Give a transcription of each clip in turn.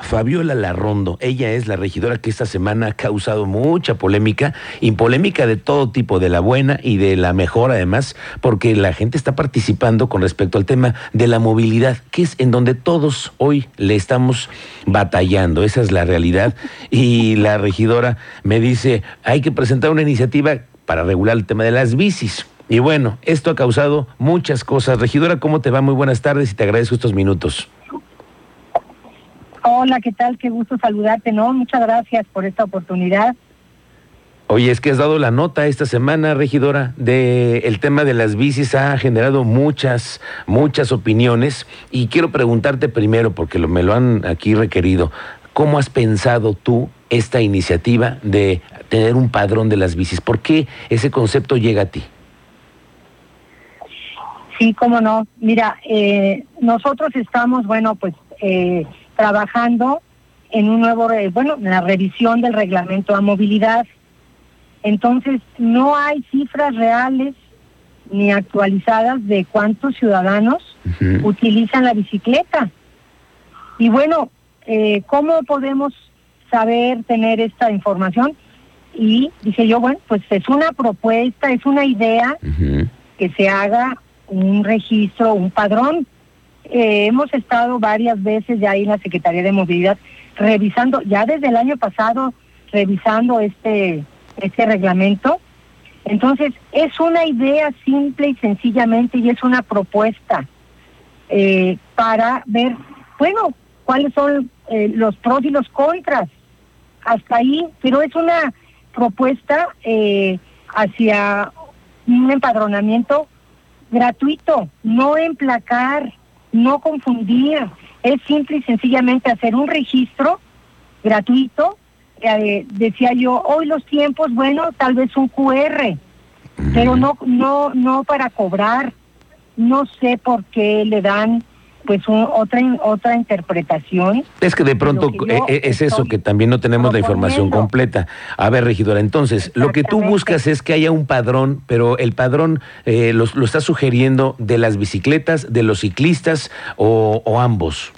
Fabiola Larrondo. Ella es la regidora que esta semana ha causado mucha polémica y polémica de todo tipo, de la buena y de la mejor además, porque la gente está participando con respecto al tema de la movilidad, que es en donde todos hoy le estamos batallando. Esa es la realidad. Y la regidora me dice, hay que presentar una iniciativa para regular el tema de las bicis. Y bueno, esto ha causado muchas cosas. Regidora, ¿cómo te va? Muy buenas tardes y te agradezco estos minutos. Hola, ¿qué tal? Qué gusto saludarte, ¿no? Muchas gracias por esta oportunidad. Oye, es que has dado la nota esta semana, regidora, de el tema de las bicis ha generado muchas, muchas opiniones y quiero preguntarte primero, porque lo, me lo han aquí requerido, ¿cómo has pensado tú esta iniciativa de tener un padrón de las bicis? ¿Por qué ese concepto llega a ti? Sí, cómo no. Mira, eh, nosotros estamos, bueno, pues eh, trabajando en un nuevo, bueno, en la revisión del reglamento a movilidad. Entonces, no hay cifras reales ni actualizadas de cuántos ciudadanos utilizan la bicicleta. Y bueno, eh, ¿cómo podemos saber tener esta información? Y dije yo, bueno, pues es una propuesta, es una idea que se haga un registro, un padrón eh, hemos estado varias veces ya ahí en la Secretaría de Movilidad revisando, ya desde el año pasado, revisando este, este reglamento. Entonces, es una idea simple y sencillamente y es una propuesta eh, para ver, bueno, cuáles son eh, los pros y los contras. Hasta ahí, pero es una propuesta hacia un empadronamiento gratuito, no emplacar, no confundir, es simple y sencillamente hacer un registro gratuito. Eh, decía yo, hoy los tiempos, bueno, tal vez un QR, pero no, no, no para cobrar. No sé por qué le dan pues otra otra interpretación. Es que de pronto eh, eh, es eso que también no tenemos la información completa. A ver, regidora, entonces lo que tú buscas es que haya un padrón, pero el padrón eh, lo, lo está sugiriendo de las bicicletas, de los ciclistas o, ambos.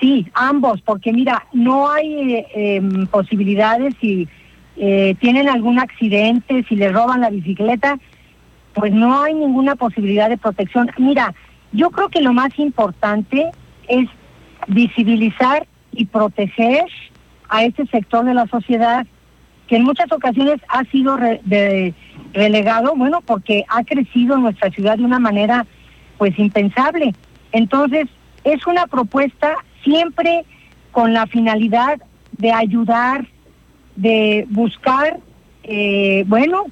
Sí, ambos, porque mira, no hay em, posibilidades si tienen algún accidente, si les roban la bicicleta, pues no hay ninguna posibilidad de protección. Mira, yo creo que lo más importante es visibilizar y proteger a este sector de la sociedad que en muchas ocasiones ha sido relegado, bueno, porque ha crecido en nuestra ciudad de una manera pues impensable. Entonces, es una propuesta siempre con la finalidad de ayudar, de buscar, eh, bueno,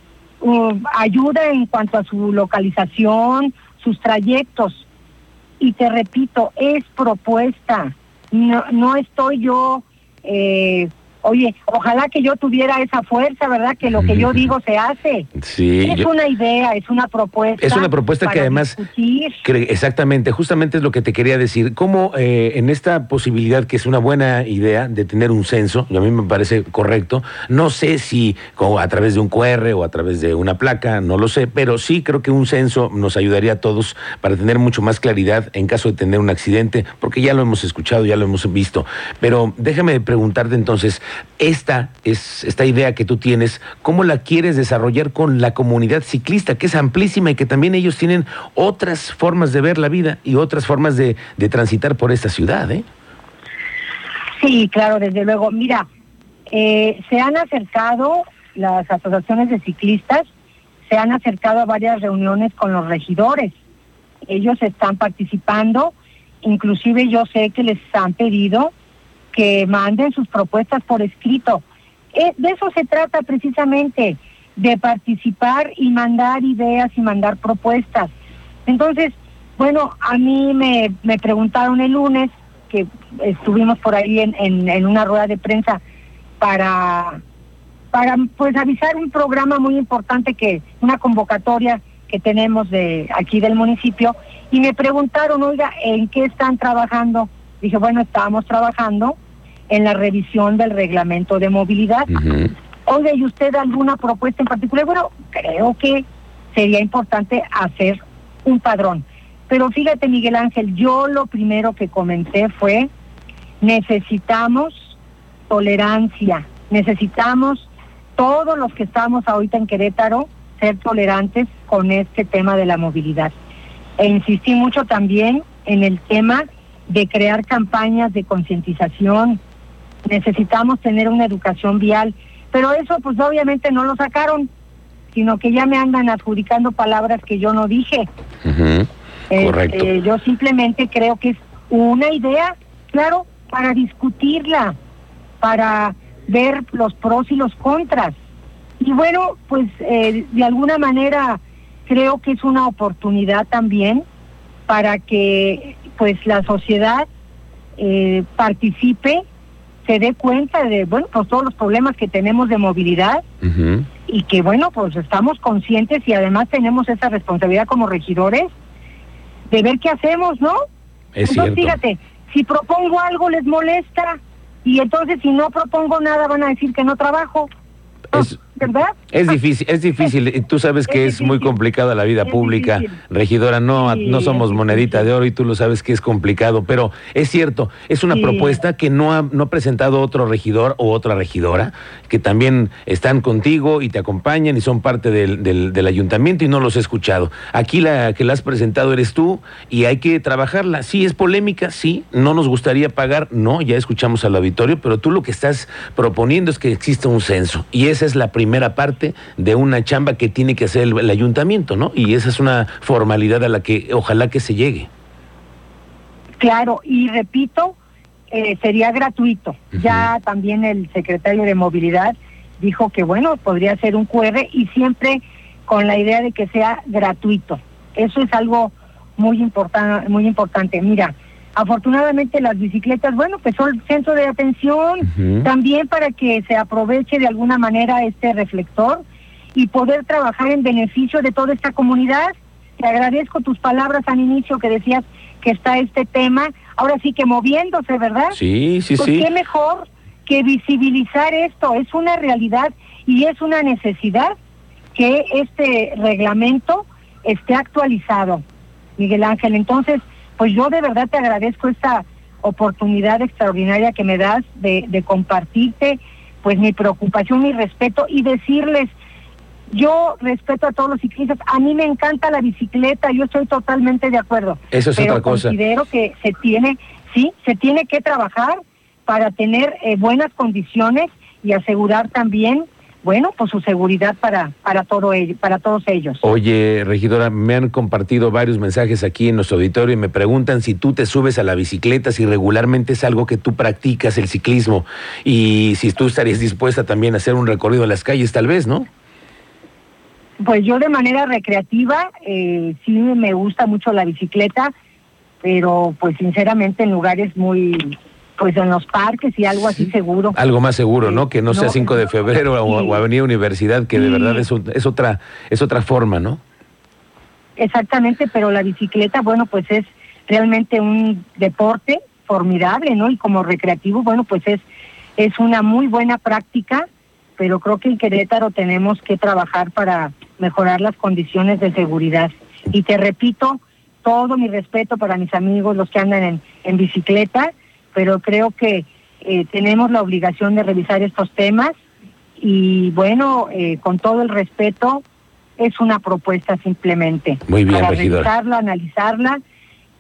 ayuda en cuanto a su localización, sus trayectos. Y te repito, es propuesta. No, no estoy yo eh, Oye, ojalá que yo tuviera esa fuerza, ¿verdad? Que lo que yo digo se hace. Sí. Es una idea, es una propuesta. Es una propuesta que además... Exactamente, justamente es lo que te quería decir. ¿Cómo eh, en esta posibilidad, que es una buena idea de tener un censo, y a mí me parece correcto, no sé si a través de un QR o a través de una placa, no lo sé, pero sí creo que un censo nos ayudaría a todos para tener mucho más claridad en caso de tener un accidente, porque ya lo hemos escuchado, ya lo hemos visto. Pero déjame preguntarte entonces, esta es esta idea que tú tienes, ¿cómo la quieres desarrollar con la comunidad ciclista, que es amplísima y que también ellos tienen otras formas de ver la vida y otras formas de, transitar por esta ciudad? ¿eh? Sí, claro, desde luego. Mira, eh, se han acercado las asociaciones de ciclistas, se han acercado a varias reuniones con los regidores. Ellos están participando, inclusive yo sé que les han pedido que manden sus propuestas por escrito. Eh, de eso se trata precisamente, de participar y mandar ideas y mandar propuestas. Entonces, bueno, a mí me, me preguntaron el lunes, que estuvimos por ahí en, en, una rueda de prensa para, para pues avisar un programa muy importante que, una convocatoria que tenemos de aquí del municipio, y me preguntaron, oiga, ¿en qué están trabajando? Dije, bueno, estábamos trabajando en la revisión del reglamento de movilidad. Oye, ¿y usted alguna propuesta en particular? Bueno, creo que sería importante hacer un padrón. Pero fíjate, Miguel Ángel, yo lo primero que comenté fue, necesitamos tolerancia, necesitamos todos los que estamos ahorita en Querétaro ser tolerantes con este tema de la movilidad. E insistí mucho también en el tema de crear campañas de concientización. Necesitamos tener una educación vial, pero eso pues obviamente no lo sacaron, sino que ya me andan adjudicando palabras que yo no dije. Correcto. Este, yo simplemente creo que es una idea, claro, para discutirla, para ver los pros y los contras. Y bueno, pues eh, de alguna manera creo que es una oportunidad también para que pues la sociedad eh, participe, se dé cuenta de bueno pues todos los problemas que tenemos de movilidad y que bueno pues estamos conscientes y además tenemos esa responsabilidad como regidores de ver qué hacemos, ¿no? Es entonces, cierto. fíjate, si propongo algo les molesta y entonces si no propongo nada van a decir que no trabajo. Es- ¿Verdad? Es difícil, es difícil. Y tú sabes que es, Es muy complicada la vida Es pública, difícil. regidora. No, Sí, no somos monedita de oro y tú lo sabes que es complicado. Pero es cierto, es una Sí. propuesta que no ha, no ha presentado otro regidor o otra regidora, que también están contigo y te acompañan y son parte del, del, del ayuntamiento y no los he escuchado. Aquí la que la has presentado eres tú y hay que trabajarla. Sí, es polémica, sí, no nos gustaría pagar, no, ya escuchamos al auditorio, pero tú lo que estás proponiendo es que exista un censo y esa es la primera parte de una chamba que tiene que hacer el, el ayuntamiento, ¿no? Y esa es una formalidad a la que ojalá que se llegue. Claro, y repito, eh, sería gratuito. Ya también el secretario de Movilidad dijo que, bueno, podría ser un QR y siempre con la idea de que sea gratuito. Eso es algo muy, importan muy importante. Mira, afortunadamente las bicicletas, bueno, pues son centro de atención, también para que se aproveche de alguna manera este reflector y poder trabajar en beneficio de toda esta comunidad. Te agradezco tus palabras al inicio que decías que está este tema, ahora sí que moviéndose, ¿verdad? Sí, sí, Pues sí. qué mejor que visibilizar esto, es una realidad y es una necesidad que este reglamento esté actualizado, Miguel Ángel. Entonces, pues yo de verdad te agradezco esta oportunidad extraordinaria que me das de, de compartirte pues mi preocupación, mi respeto y decirles, yo respeto a todos los ciclistas, a mí me encanta la bicicleta, yo estoy totalmente de acuerdo. Eso es pero otra cosa. considero que se tiene, sí, se tiene que trabajar para tener eh, buenas condiciones y asegurar también, bueno, pues su seguridad para para todo ello, para todos ellos. Oye, regidora, me han compartido varios mensajes aquí en nuestro auditorio y me preguntan si tú te subes a la bicicleta, si regularmente es algo que tú practicas, el ciclismo, y si tú estarías dispuesta también a hacer un recorrido en las calles, tal vez, ¿no? Pues yo de manera recreativa eh, sí me gusta mucho la bicicleta, pero pues sinceramente en lugares muy, pues en los parques y algo así seguro. Algo más seguro, ¿no? Que no, sea no, 5 de febrero o, sí. o Avenida Universidad, que de verdad es, un- es otra es otra forma, ¿no? Exactamente, pero la bicicleta, bueno, pues es realmente un deporte formidable, ¿no? Y como recreativo, bueno, pues es, es una muy buena práctica, pero creo que en Querétaro tenemos que trabajar para mejorar las condiciones de seguridad. Y te repito, todo mi respeto para mis amigos, los que andan en, en bicicleta, pero creo que eh, tenemos la obligación de revisar estos temas y bueno, eh, con todo el respeto, es una propuesta simplemente. Muy bien, para revisarla, analizarla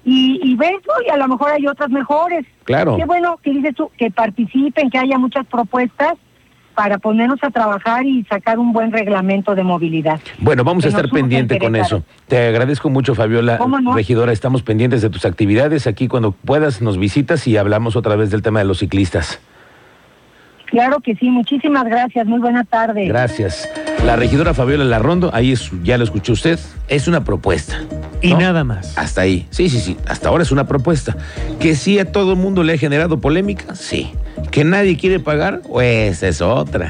y, y ¿no? y a lo mejor hay otras mejores. Claro. Qué bueno que dices tú, que participen, que haya muchas propuestas para ponernos a trabajar y sacar un buen reglamento de movilidad. Bueno, vamos a que estar pendiente con eso. Te agradezco mucho, Fabiola, ¿Cómo no? regidora. Estamos pendientes de tus actividades. Aquí cuando puedas nos visitas y hablamos otra vez del tema de los ciclistas. Claro que sí, muchísimas gracias, muy buena tarde. Gracias. La regidora Fabiola Larrondo, ahí es, ya lo escuchó usted, es una propuesta. Y ¿no? nada más. Hasta ahí. Sí, sí, sí. Hasta ahora es una propuesta. Que sí a todo el mundo le ha generado polémica, sí. Que nadie quiere pagar, pues es otra.